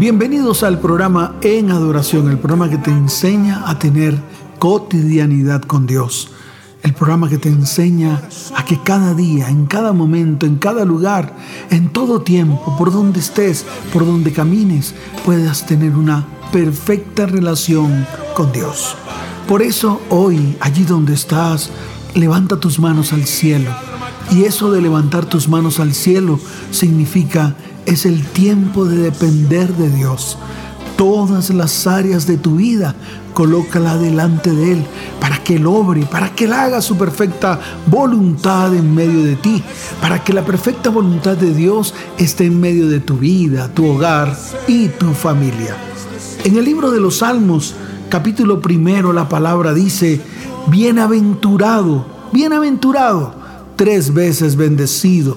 Bienvenidos al programa En Adoración, el programa que te enseña a tener cotidianidad con Dios. El programa que te enseña a que cada día, en cada momento, en cada lugar, en todo tiempo, por donde estés, por donde camines, puedas tener una perfecta relación con Dios. Por eso hoy, allí donde estás, levanta tus manos al cielo. Y eso de levantar tus manos al cielo significa es el tiempo de depender de Dios. Todas las áreas de tu vida, colócala delante de Él para que Él obre, para que Él haga su perfecta voluntad en medio de ti, para que la perfecta voluntad de Dios esté en medio de tu vida, tu hogar y tu familia. En el libro de los Salmos, capítulo primero, la palabra dice, bienaventurado, bienaventurado, tres veces bendecido,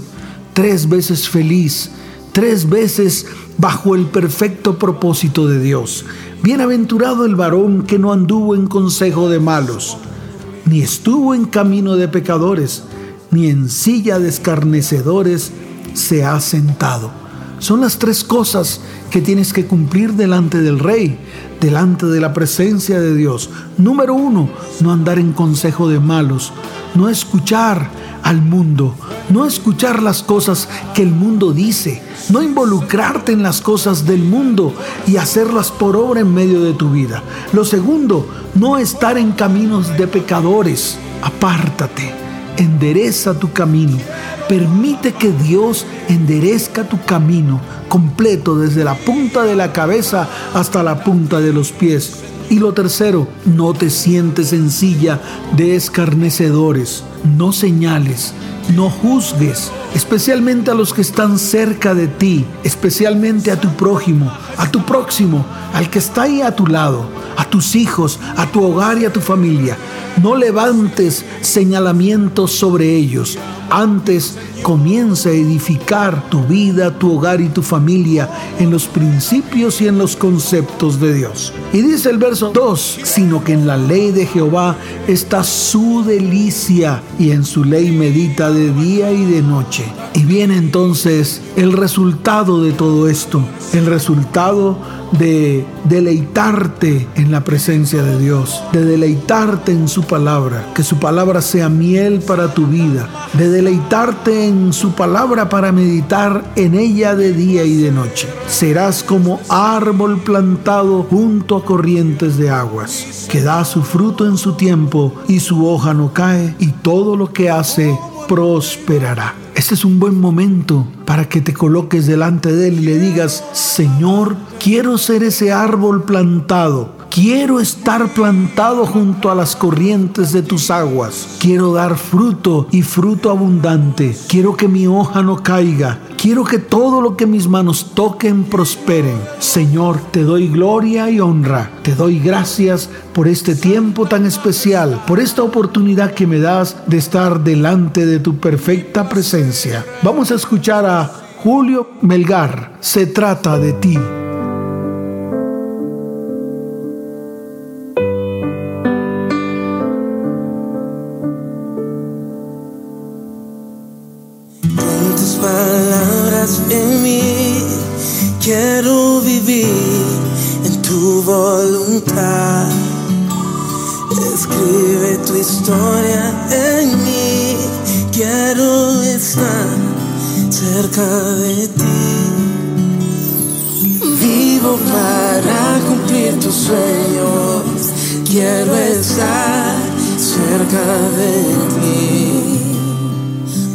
tres veces feliz tres veces bajo el perfecto propósito de Dios. Bienaventurado el varón que no anduvo en consejo de malos, ni estuvo en camino de pecadores, ni en silla de escarnecedores se ha sentado. Son las tres cosas que tienes que cumplir delante del Rey, delante de la presencia de Dios. Número uno, no andar en consejo de malos, no escuchar al mundo, no escuchar las cosas que el mundo dice, no involucrarte en las cosas del mundo y hacerlas por obra en medio de tu vida. Lo segundo, no estar en caminos de pecadores. Apártate, endereza tu camino. Permite que Dios enderezca tu camino completo desde la punta de la cabeza hasta la punta de los pies. Y lo tercero, no te sientes en silla de escarnecedores no señales, no juzgues, especialmente a los que están cerca de ti, especialmente a tu prójimo, a tu próximo, al que está ahí a tu lado, a tus hijos, a tu hogar y a tu familia. No levantes señalamientos sobre ellos. Antes comienza a edificar tu vida, tu hogar y tu familia en los principios y en los conceptos de Dios. Y dice el verso 2, sino que en la ley de Jehová está su delicia y en su ley medita de día y de noche. Y viene entonces el resultado de todo esto, el resultado de deleitarte en la presencia de Dios, de deleitarte en su palabra, que su palabra sea miel para tu vida, de deleitarte en su palabra para meditar en ella de día y de noche. Serás como árbol plantado junto a corrientes de aguas, que da su fruto en su tiempo y su hoja no cae y todo lo que hace prosperará. Este es un buen momento para que te coloques delante de Él y le digas, Señor, quiero ser ese árbol plantado Quiero estar plantado junto a las corrientes de tus aguas. Quiero dar fruto y fruto abundante. Quiero que mi hoja no caiga. Quiero que todo lo que mis manos toquen prosperen. Señor, te doy gloria y honra. Te doy gracias por este tiempo tan especial, por esta oportunidad que me das de estar delante de tu perfecta presencia. Vamos a escuchar a Julio Melgar. Se trata de ti. Escribe tu historia en mí. Quiero estar cerca de ti. Vivo para cumplir tus sueños. Quiero estar cerca de ti.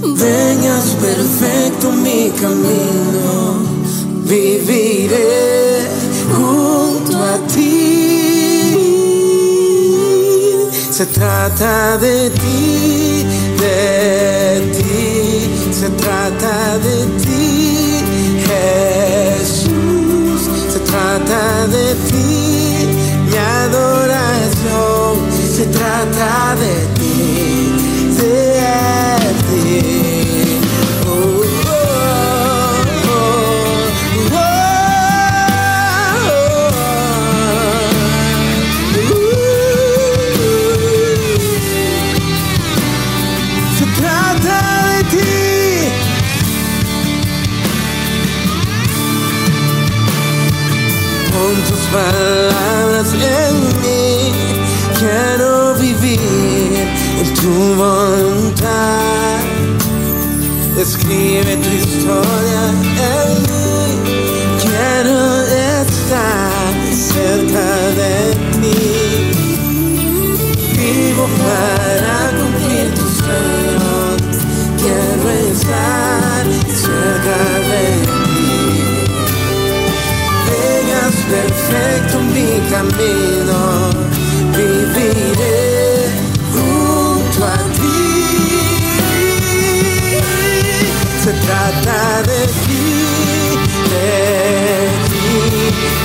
Vengas perfecto mi camino. Viviré junto a ti. Se trata de ti, de ti, se trata de ti, Jesús. Se trata de ti, mi adoración. Se trata de ti. Palabras en mí. Quiero vivir en tu voluntad. Escribe tu historia en mí. Quiero estar cerca de ti. Vivo para cumplir tus sueños. Quiero estar cerca de ti. Perfecto mi camino. Viviré junto a ti. Se trata de ti, de ti.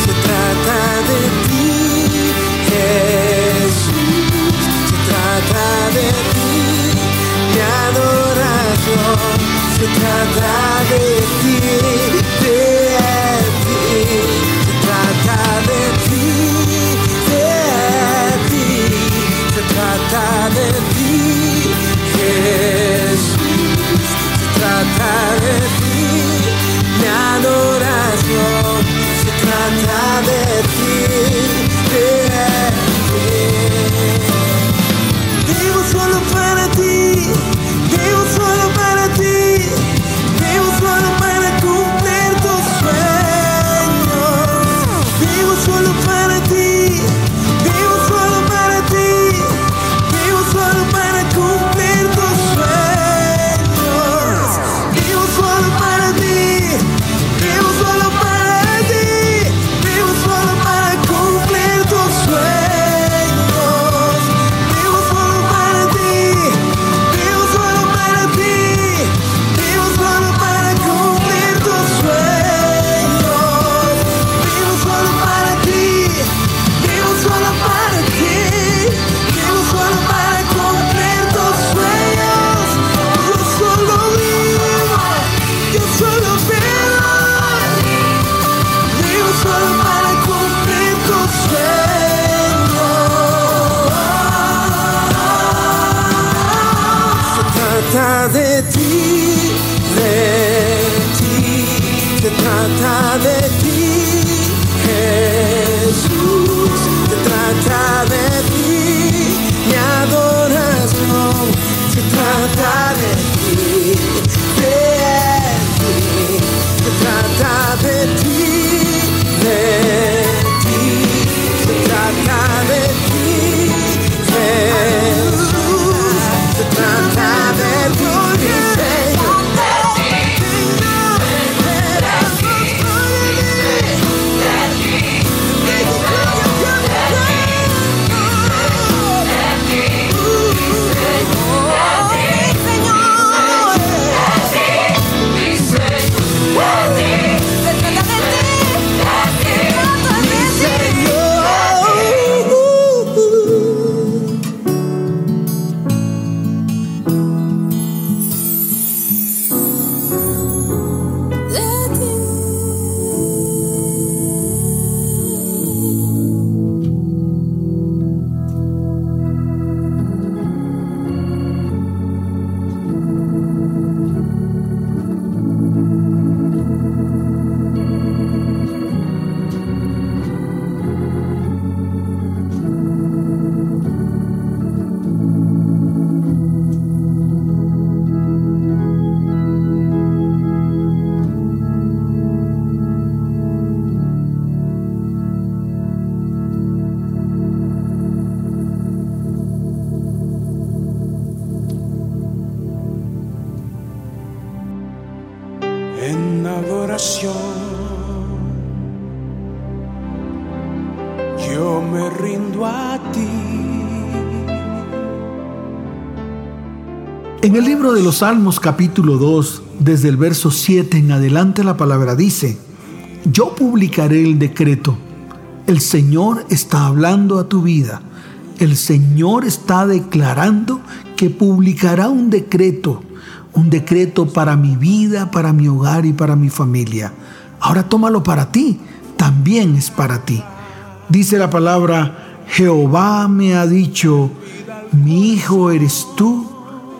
Se trata de ti, Jesús. Se trata de ti, mi adoración. Se trata de ti, En el libro de los Salmos capítulo 2, desde el verso 7 en adelante la palabra dice, yo publicaré el decreto. El Señor está hablando a tu vida. El Señor está declarando que publicará un decreto, un decreto para mi vida, para mi hogar y para mi familia. Ahora tómalo para ti, también es para ti. Dice la palabra, Jehová me ha dicho, mi hijo eres tú,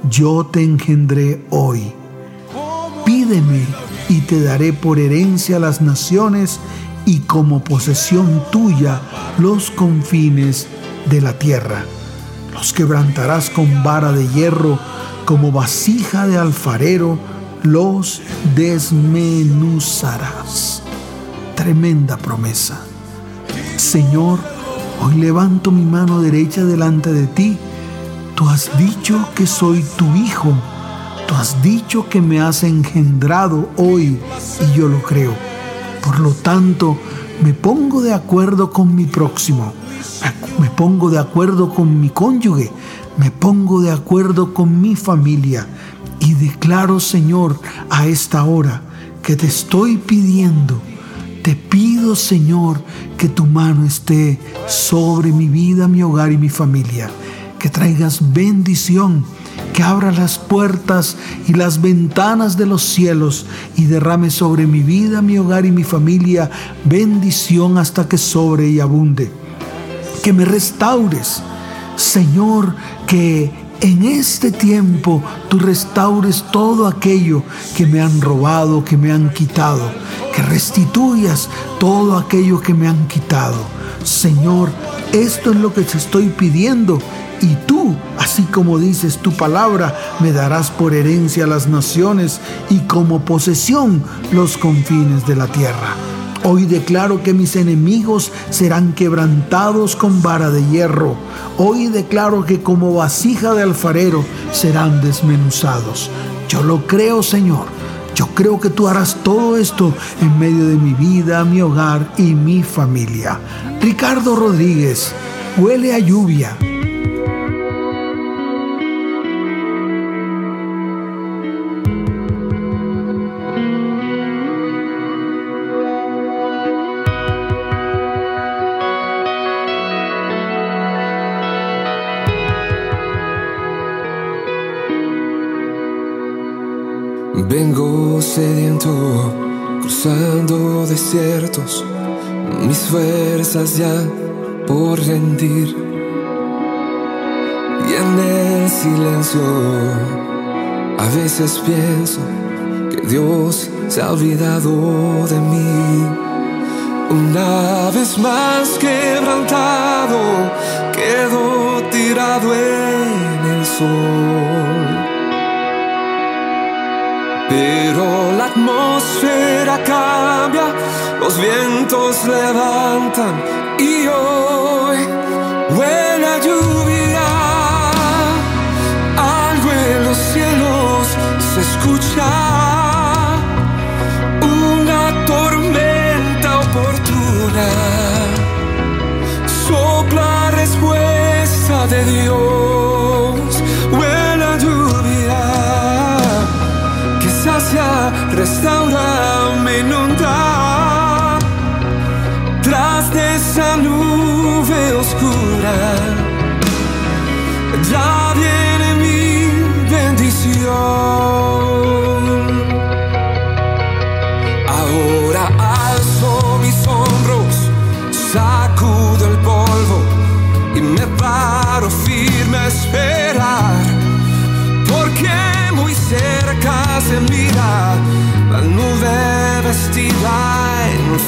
yo te engendré hoy. Pídeme y te daré por herencia las naciones y como posesión tuya los confines de la tierra. Los quebrantarás con vara de hierro, como vasija de alfarero, los desmenuzarás. Tremenda promesa. Señor, hoy levanto mi mano derecha delante de ti. Tú has dicho que soy tu hijo. Tú has dicho que me has engendrado hoy y yo lo creo. Por lo tanto, me pongo de acuerdo con mi próximo. Me pongo de acuerdo con mi cónyuge. Me pongo de acuerdo con mi familia y declaro, Señor, a esta hora que te estoy pidiendo, te pido, Señor, que tu mano esté sobre mi vida, mi hogar y mi familia, que traigas bendición, que abra las puertas y las ventanas de los cielos y derrame sobre mi vida, mi hogar y mi familia bendición hasta que sobre y abunde. Que me restaures, Señor, que en este tiempo tú restaures todo aquello que me han robado, que me han quitado, que restituyas todo aquello que me han quitado. Señor, esto es lo que te estoy pidiendo y tú, así como dices tu palabra, me darás por herencia las naciones y como posesión los confines de la tierra. Hoy declaro que mis enemigos serán quebrantados con vara de hierro. Hoy declaro que como vasija de alfarero serán desmenuzados. Yo lo creo, Señor. Yo creo que tú harás todo esto en medio de mi vida, mi hogar y mi familia. Ricardo Rodríguez, huele a lluvia. Fuerzas ya por rendir. Y en el silencio, a veces pienso que Dios se ha olvidado de mí. Una vez más quebrantado, quedo tirado en el sol. Pero la atmósfera cambia, los vientos levantan y hoy huele a lluvia. Algo en los cielos se escucha, una tormenta oportuna. Sopla respuesta de Dios, que sacia, restaura, me inunda. Tras de esa nube oscura,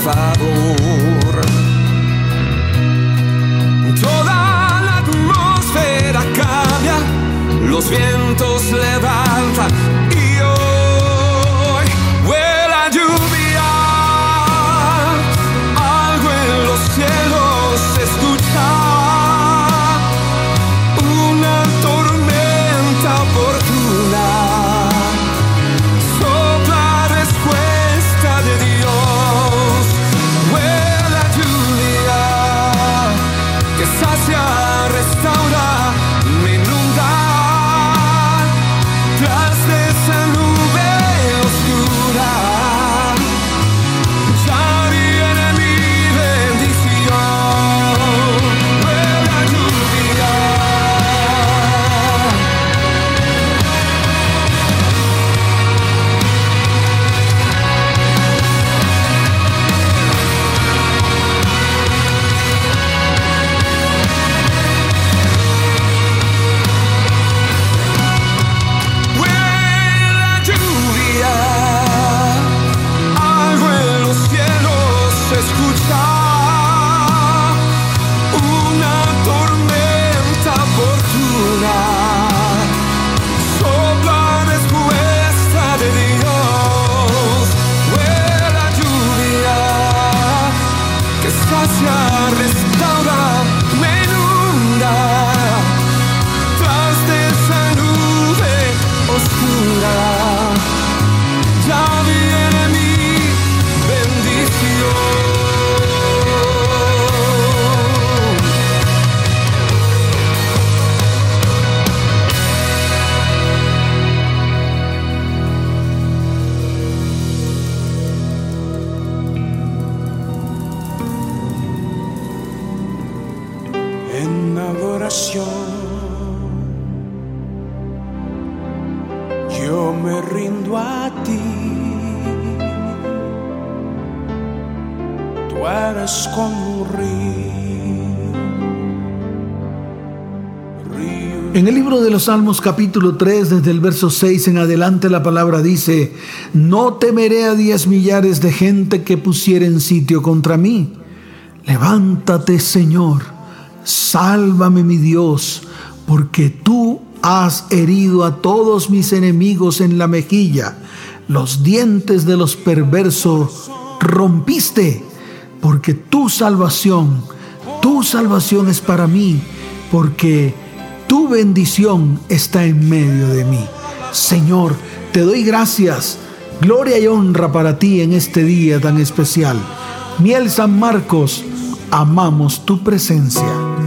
favor. Toda la atmósfera cambia, los vientos levantan Salmos capítulo 3, desde el verso 6 en adelante, la palabra dice, no temeré a diez millares de gente que pusieren sitio contra mí. Levántate, Señor, sálvame mi Dios, porque tú has herido a todos mis enemigos en la mejilla, los dientes de los perversos rompiste, porque tu salvación, tu salvación es para mí, porque tu bendición está en medio de mí. Señor, te doy gracias, gloria y honra para ti en este día tan especial. Miel San Marcos, amamos tu presencia.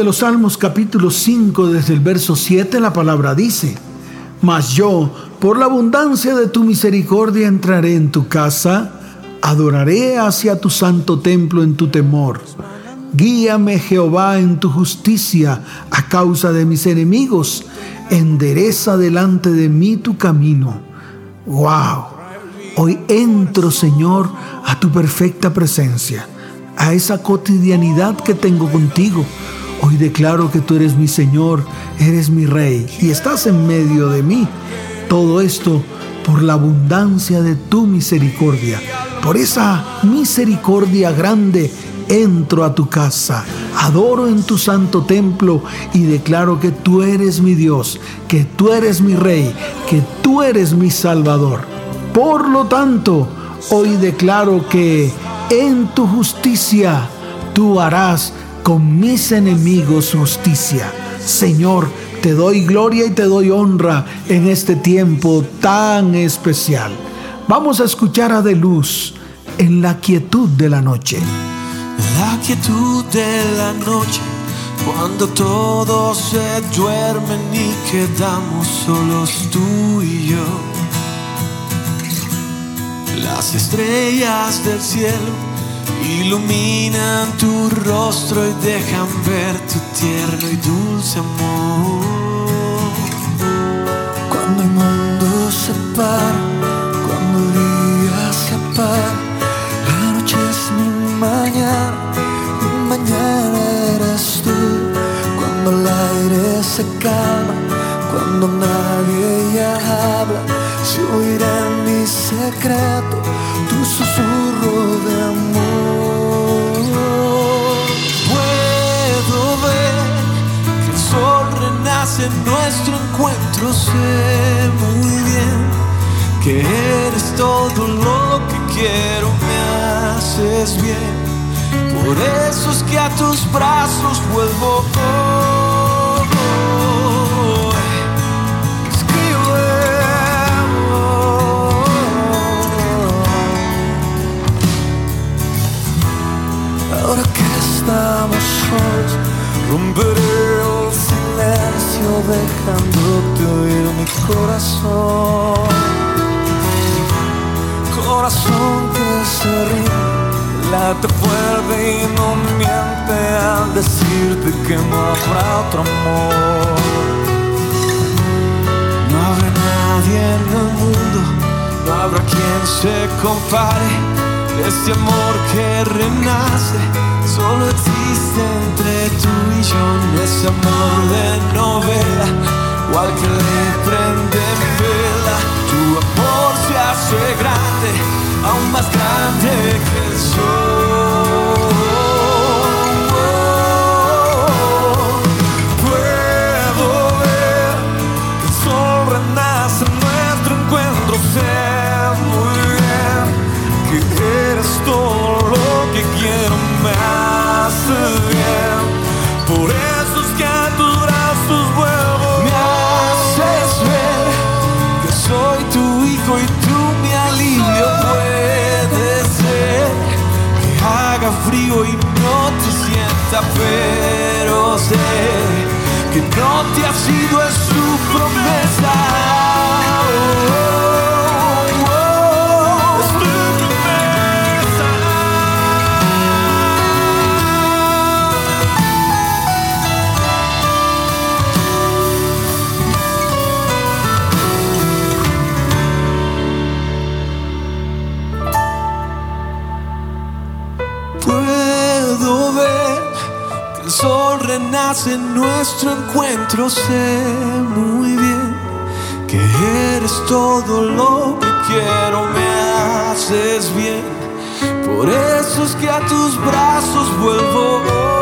De los Salmos capítulo 5 desde el verso 7 la palabra dice, Mas yo, por la abundancia de tu misericordia, entraré en tu casa, adoraré hacia tu santo templo en tu temor. Guíame Jehová en tu justicia a causa de mis enemigos, endereza delante de mí tu camino. ¡Wow! Hoy entro, Señor, a tu perfecta presencia, a esa cotidianidad que tengo contigo. Hoy declaro que tú eres mi Señor, eres mi Rey y estás en medio de mí. Todo esto por la abundancia de tu misericordia. Por esa misericordia grande entro a tu casa, adoro en tu santo templo y declaro que tú eres mi Dios, que tú eres mi Rey, que tú eres mi Salvador. Por lo tanto, hoy declaro que en tu justicia tú harás con mis enemigos justicia. Señor, te doy gloria y te doy honra en este tiempo tan especial. Vamos a escuchar a De Luz en la quietud de la noche. La quietud de la noche, cuando todos se duermen y quedamos solos tú y yo. Las estrellas del cielo iluminan tu rostro y dejan ver tu tierno y dulce amor. Cuando el mundo se para, cuando el día se apaga, la noche es mi mañana, mi mañana eres tú. Cuando el aire se calma, cuando nadie ya habla, se oirá en mi secreto tu susurro de amor. En nuestro encuentro, sé muy bien que eres todo lo que quiero, me haces bien. Por eso es que a tus brazos vuelvo hoy. Escribe. Ahora que estamos solos, romperé silencio dejándote oír mi corazón. Corazón que se ríe, late fuerte y no miente al decirte que no habrá otro amor. No habrá nadie en el mundo, no habrá quien se compare. Este amor que renace solo existe entre tú y yo. No es amor de novela, igual que no te ha sido es su. En nuestro encuentro. Sé muy bien que eres todo lo que quiero, me haces bien. Por eso es que a tus brazos vuelvo.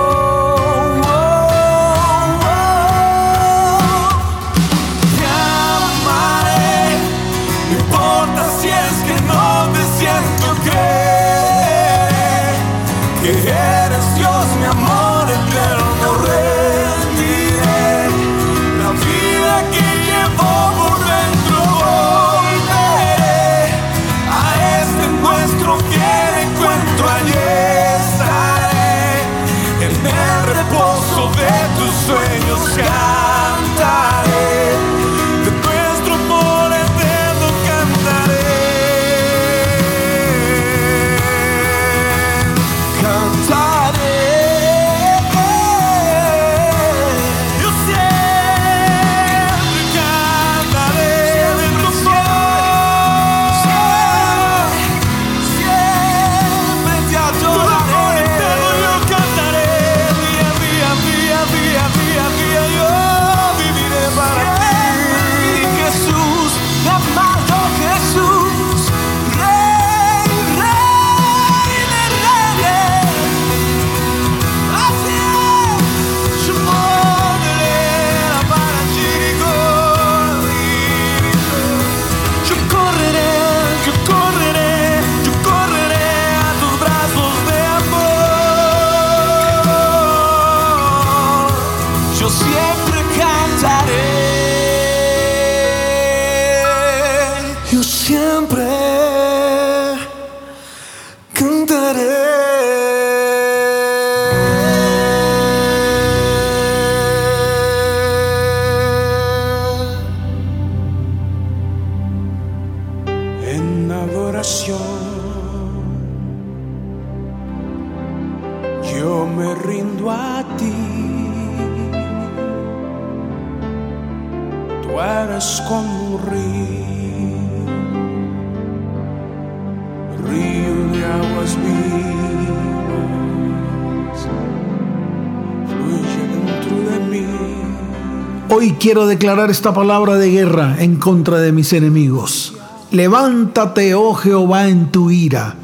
Quiero declarar esta palabra de guerra en contra de mis enemigos. Levántate, oh Jehová, en tu ira.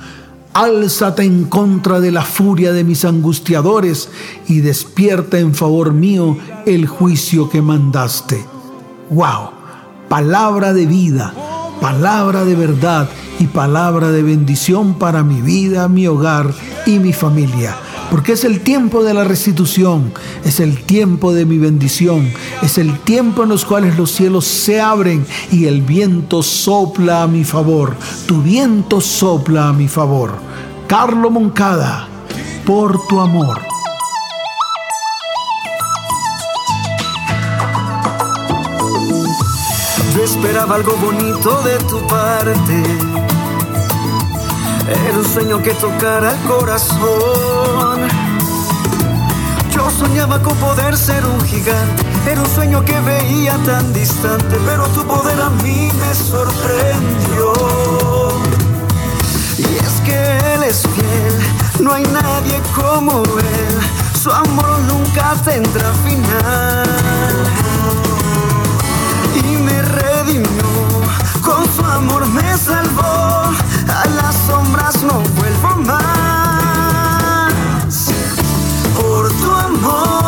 Álzate en contra de la furia de mis angustiadores y despierta en favor mío el juicio que mandaste. Wow, palabra de vida, palabra de verdad y palabra de bendición para mi vida, mi hogar y mi familia. Porque es el tiempo de la restitución, es el tiempo de mi bendición, es el tiempo en los cuales los cielos se abren y el viento sopla a mi favor. Tu viento sopla a mi favor. Carlo Moncada, por tu amor. Yo esperaba algo bonito de tu parte. Era un sueño que tocara el corazón. Yo soñaba con poder ser un gigante. Era un sueño que veía tan distante. Pero tu poder a mí me sorprendió. Y es que Él es fiel. No hay nadie como Él. Su amor nunca tendrá final y me redimió. Con su amor me salvó. A las sombras no vuelvo más. Por tu amor,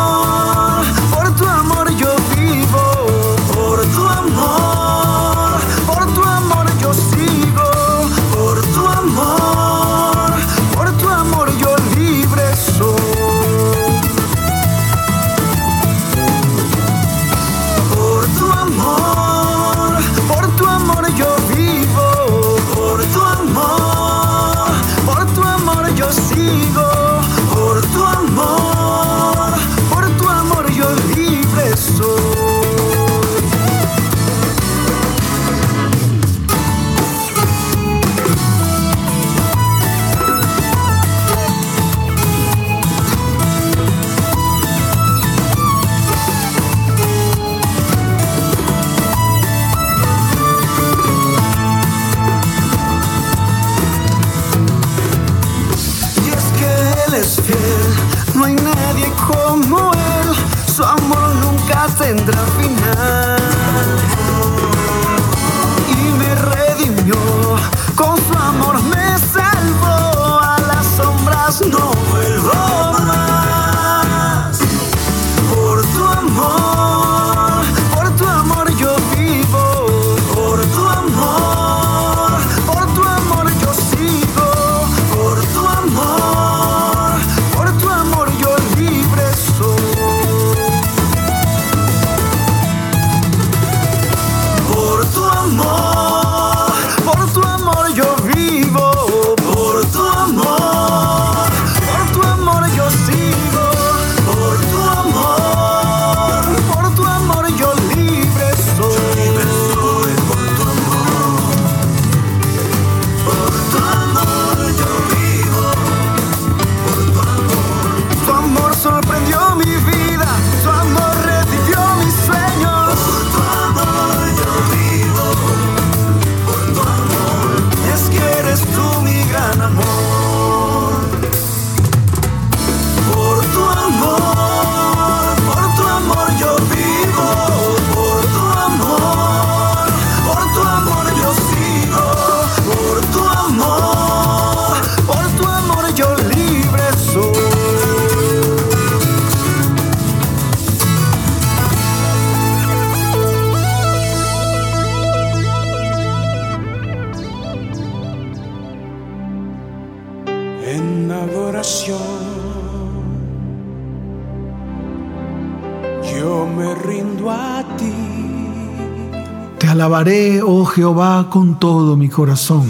Oh Jehová, con todo mi corazón.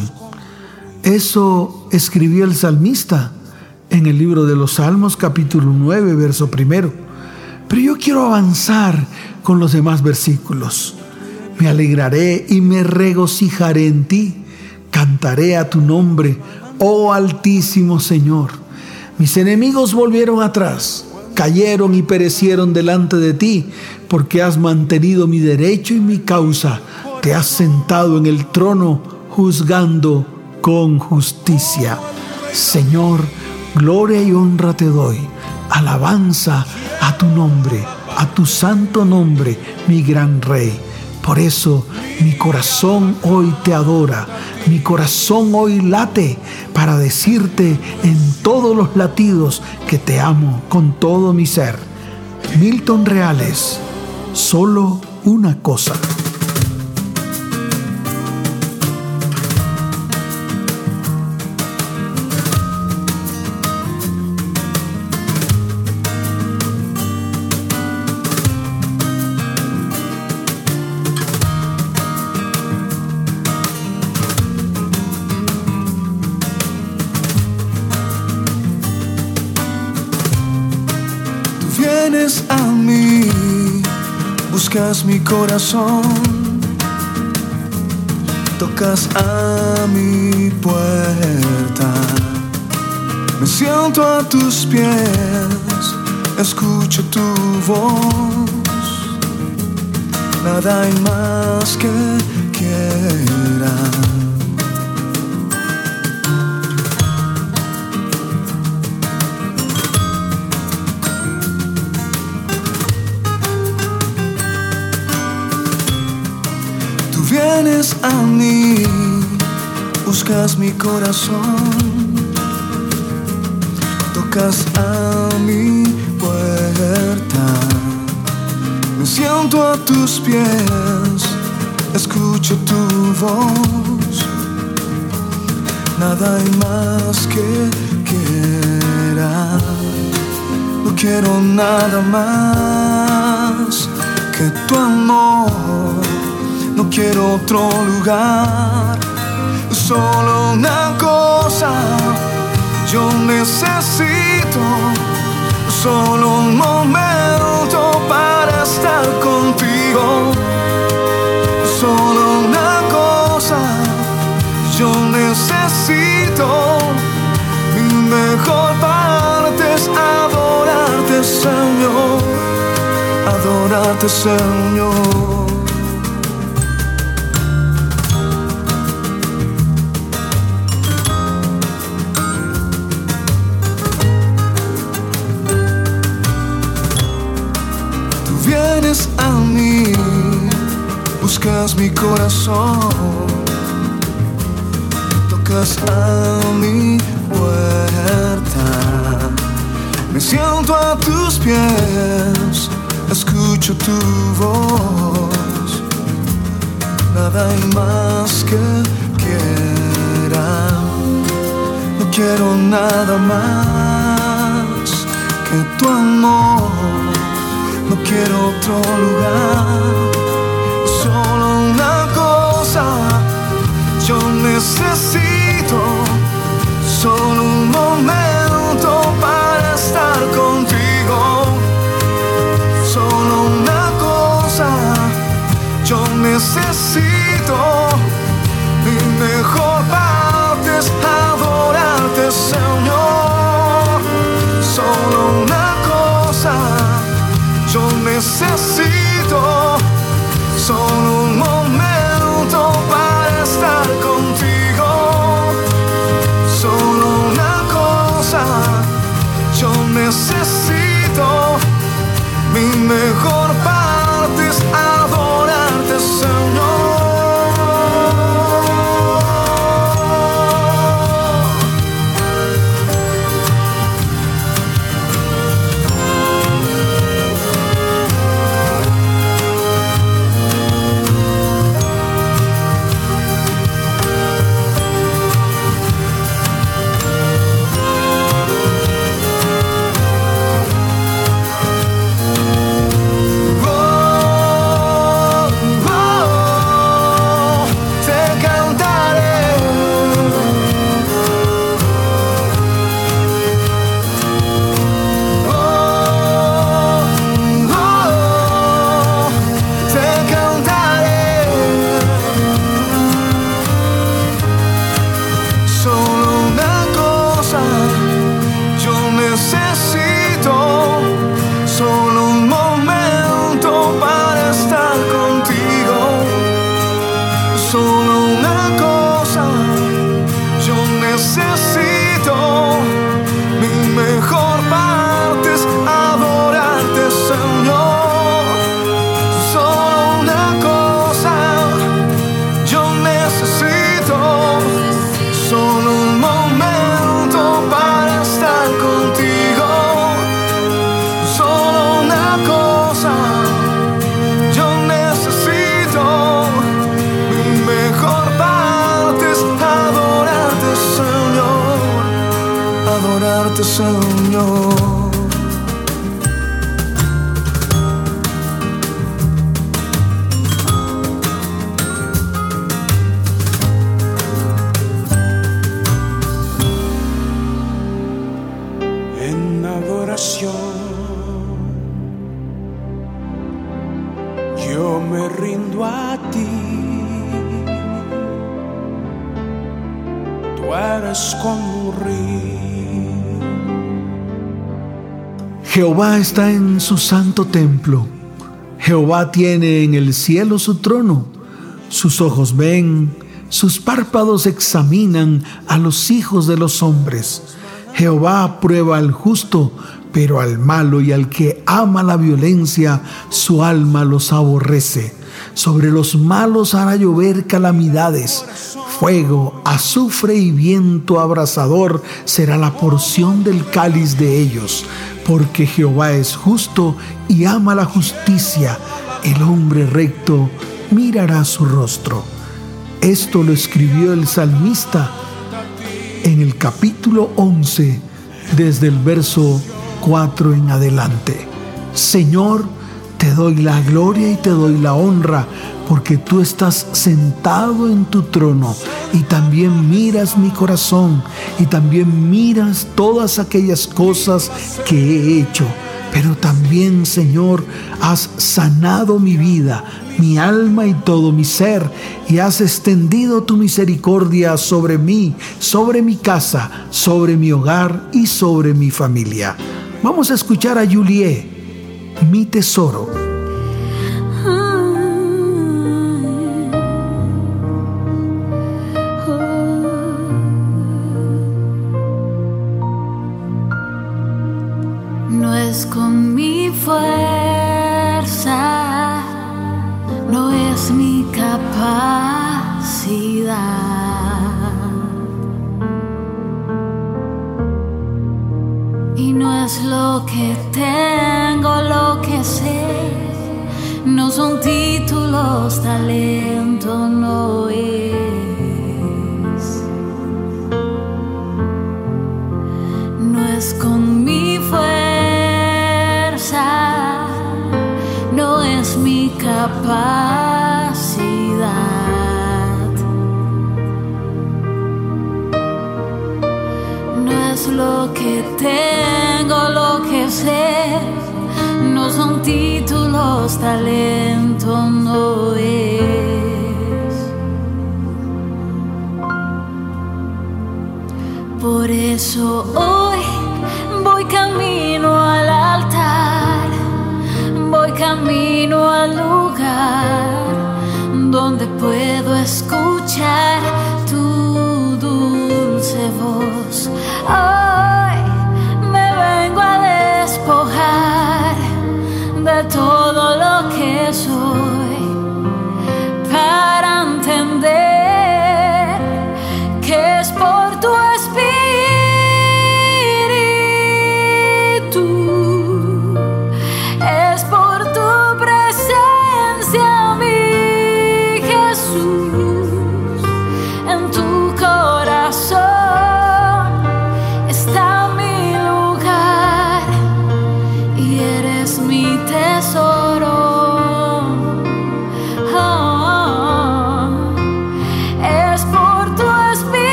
Eso escribió el salmista en el libro de los Salmos capítulo 9, verso primero. Pero yo quiero avanzar con los demás versículos. Me alegraré y me regocijaré en ti. Cantaré a tu nombre, oh Altísimo Señor. Mis enemigos volvieron atrás, cayeron y perecieron delante de ti, porque has mantenido mi derecho y mi causa. Te has sentado en el trono juzgando con justicia. Señor, gloria y honra te doy. Alabanza a tu nombre, a tu santo nombre, mi gran rey. Por eso mi corazón hoy te adora, mi corazón hoy late para decirte en todos los latidos que te amo con todo mi ser. Milton Reales, solo una cosa. Vienes a mí, buscas mi corazón, tocas a mi puerta, me siento a tus pies, escucho tu voz, nada hay más que quiera. Vienes a mí, buscas mi corazón, tocas a mi puerta, me siento a tus pies, escucho tu voz, nada hay más que quiera, no quiero nada más que tu amor quiero otro lugar, solo una cosa yo necesito, solo un momento para estar contigo, solo una cosa yo necesito, mi mejor parte es adorarte Señor, adorarte Señor. Buscas mi corazón, tocas a mi puerta, me siento a tus pies, escucho tu voz, nada hay más que quiera, no quiero nada más que tu amor. No quiero otro lugar, yo necesito, solo un momento para estar contigo, solo una cosa yo necesito, mi mejor parte adorarte Señor, solo una cosa yo necesito solo mi mejor Jehová está en su santo templo. Jehová tiene en el cielo su trono. Sus ojos ven, sus párpados examinan a los hijos de los hombres. Jehová aprueba al justo, pero al malo y al que ama la violencia, su alma los aborrece. Sobre los malos hará llover calamidades. Fuego, azufre y viento abrasador será la porción del cáliz de ellos, porque Jehová es justo y ama la justicia. El hombre recto mirará su rostro. Esto lo escribió el salmista en el capítulo 11, desde el verso 4 en adelante. Señor, te doy la gloria y te doy la honra, porque tú estás sentado en tu trono y también miras mi corazón y también miras todas aquellas cosas que he hecho. Pero también, Señor, has sanado mi vida, mi alma y todo mi ser, y has extendido tu misericordia sobre mí, sobre mi casa, sobre mi hogar y sobre mi familia. Vamos a escuchar a Julie, mi tesoro. Eso hoy voy camino al altar, voy camino al lugar donde puedo escuchar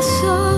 tesoro.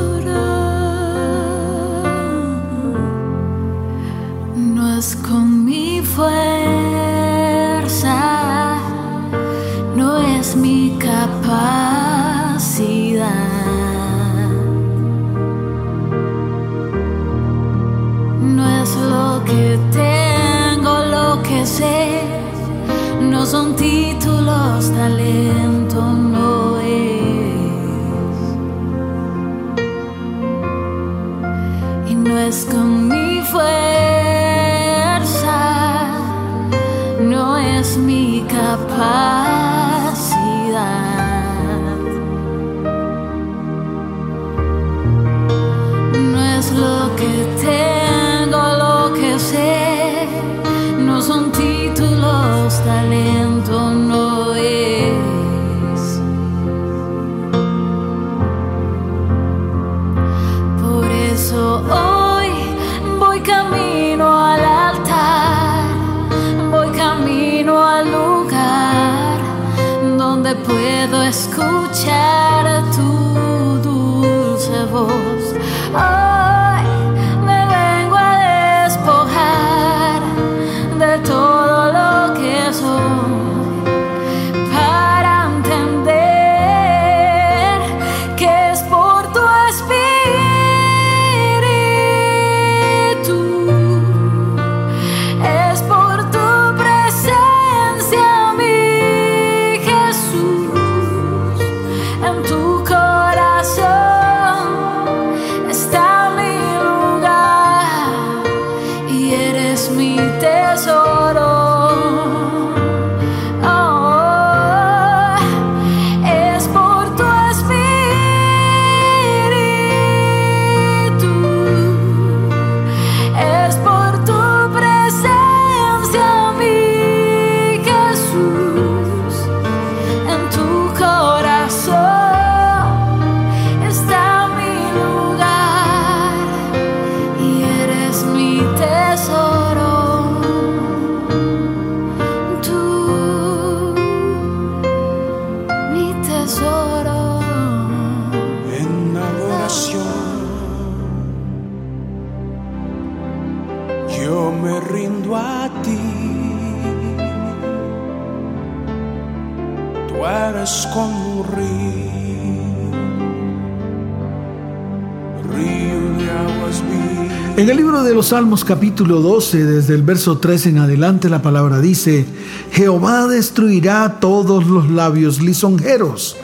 Salmos capítulo 12, desde el verso 3 en adelante, la palabra dice, Jehová destruirá todos los labios lisonjeros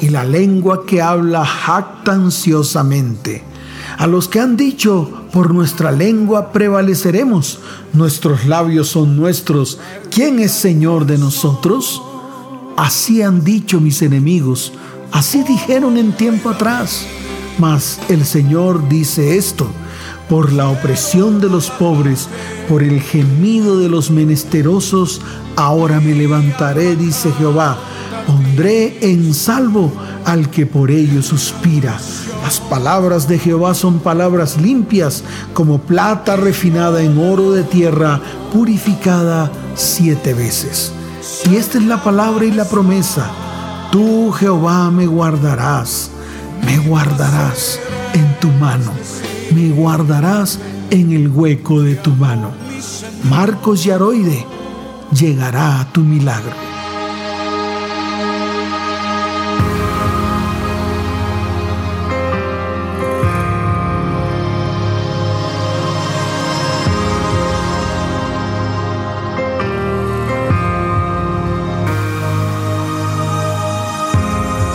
y la lengua que habla jactanciosamente. A los que han dicho, por nuestra lengua prevaleceremos, nuestros labios son nuestros, ¿quién es Señor de nosotros? Así han dicho mis enemigos, así dijeron en tiempo atrás. Mas el Señor dice esto, por la opresión de los pobres, por el gemido de los menesterosos, ahora me levantaré, dice Jehová, pondré en salvo al que por ello suspira. Las palabras de Jehová son palabras limpias, como plata refinada en oro de tierra, purificada siete veces. Y esta es la palabra y la promesa. Tú, Jehová, me guardarás, me guardarás en tu mano, me guardarás en el hueco de tu mano. Marcos y Aroide, llegará a tu milagro.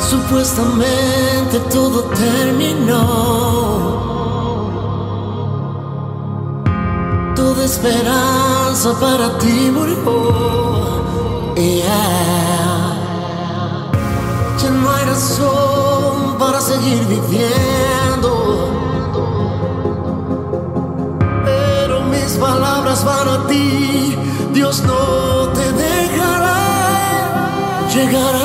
Supuestamente todo terminó. Esperanza para ti murió. Yeah. Ya no hay razón para seguir viviendo. Pero mis palabras van a ti. Dios no te dejará. Llegará tu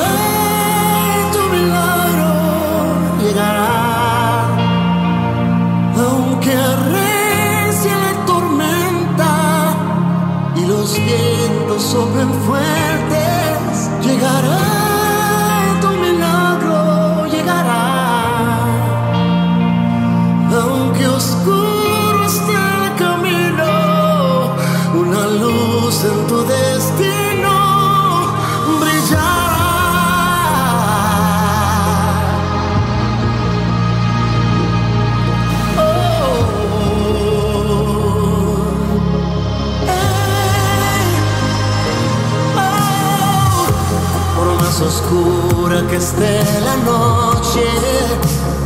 oscura que esté la noche,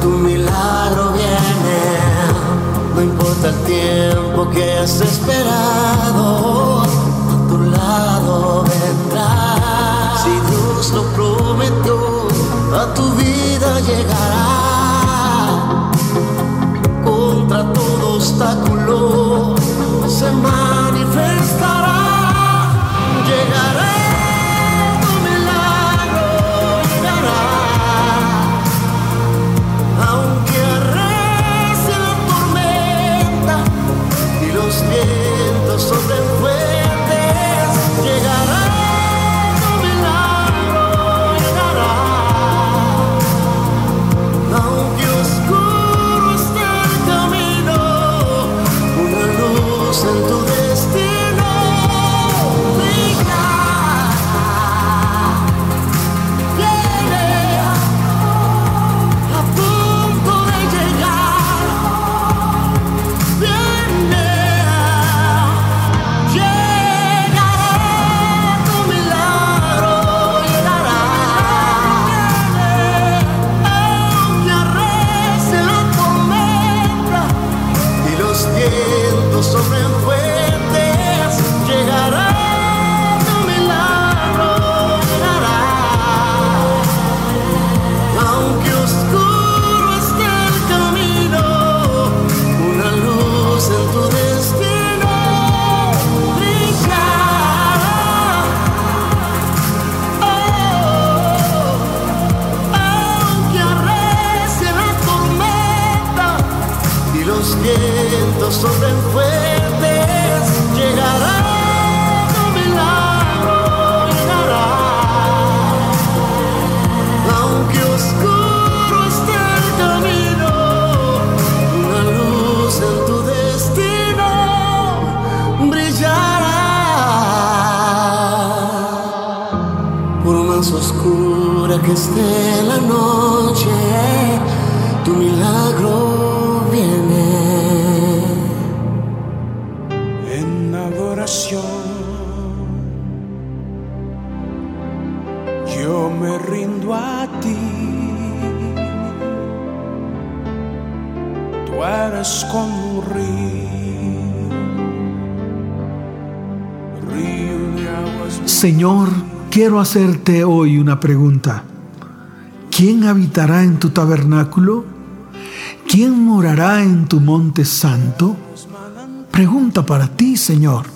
tu milagro viene. No importa el tiempo que has esperado, a tu lado vendrá. Si Dios lo prometió, a tu vida llegará. Que esté quiero hacerte hoy una pregunta. ¿Quién habitará en tu tabernáculo? ¿Quién morará en tu monte santo? Pregunta para ti, Señor.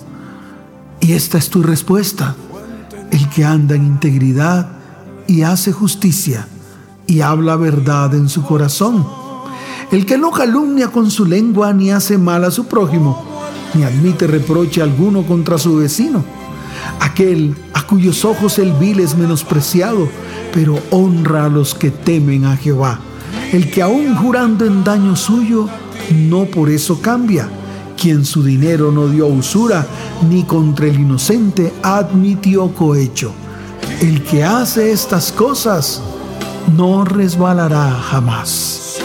Y esta es tu respuesta. El que anda en integridad y hace justicia y habla verdad en su corazón. El que no calumnia con su lengua ni hace mal a su prójimo, ni admite reproche alguno contra su vecino. Aquel cuyos ojos el vil es menospreciado, pero honra a los que temen a Jehová. El que aún jurando en daño suyo, no por eso cambia. Quien su dinero no dio usura, ni contra el inocente admitió cohecho. El que hace estas cosas, no resbalará jamás.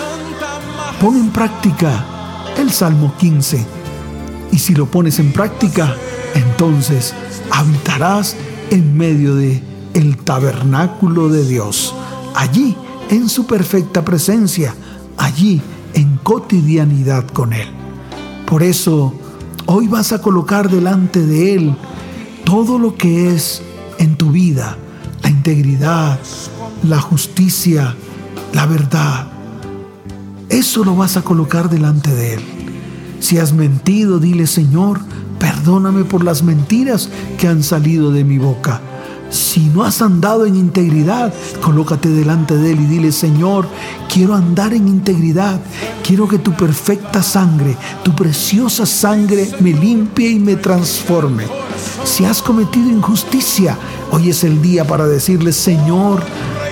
Pon en práctica el Salmo 15. Y si lo pones en práctica, entonces habitarás en medio de el tabernáculo de Dios. Allí en su perfecta presencia, allí en cotidianidad con Él. Por eso, hoy vas a colocar delante de Él todo lo que es en tu vida, la integridad, la justicia, la verdad. Eso lo vas a colocar delante de Él. Si has mentido, dile, Señor, perdóname por las mentiras que han salido de mi boca. Si no has andado en integridad, colócate delante de Él y dile, Señor, quiero andar en integridad. Quiero que tu perfecta sangre, tu preciosa sangre me limpie y me transforme. Si has cometido injusticia, hoy es el día para decirle, Señor,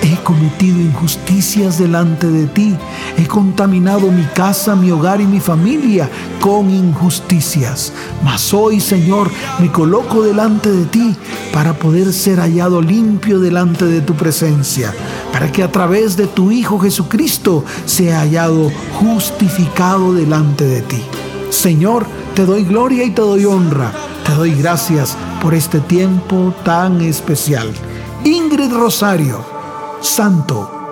he cometido injusticias delante de ti. He contaminado mi casa, mi hogar y mi familia con injusticias. Mas hoy, Señor, me coloco delante de ti para poder ser hallado limpio delante de tu presencia. Para que a través de tu Hijo Jesucristo sea hallado justificado delante de ti. Señor, te doy gloria y te doy honra. Te doy gracias por este tiempo tan especial. Ingrid Rosario, Santo.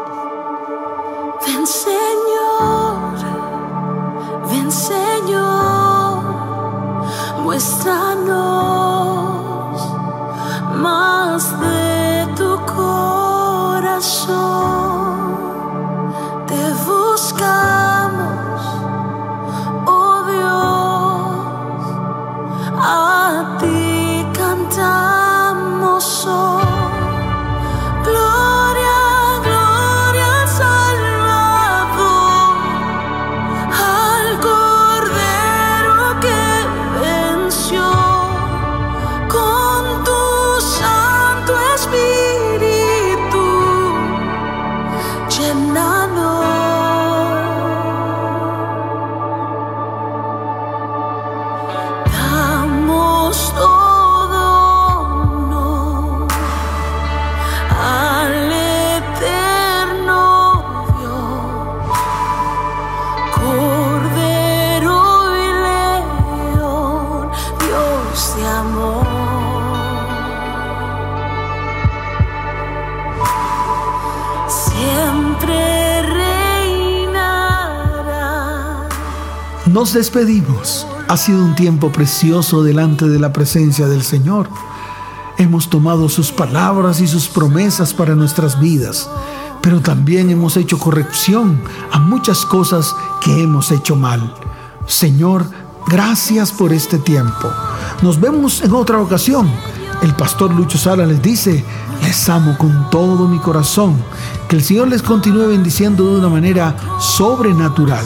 Despedimos. Ha sido un tiempo precioso delante de la presencia del Señor. Hemos tomado sus palabras y sus promesas para nuestras vidas, pero también hemos hecho corrección a muchas cosas que hemos hecho mal. Señor, gracias por este tiempo. Nos vemos en otra ocasión. El pastor Lucho Sala les dice, les amo con todo mi corazón. Que el Señor les continúe bendiciendo de una manera sobrenatural.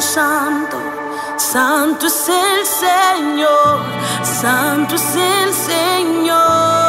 Santo, santo, santo es el Señor. Santo es el Señor.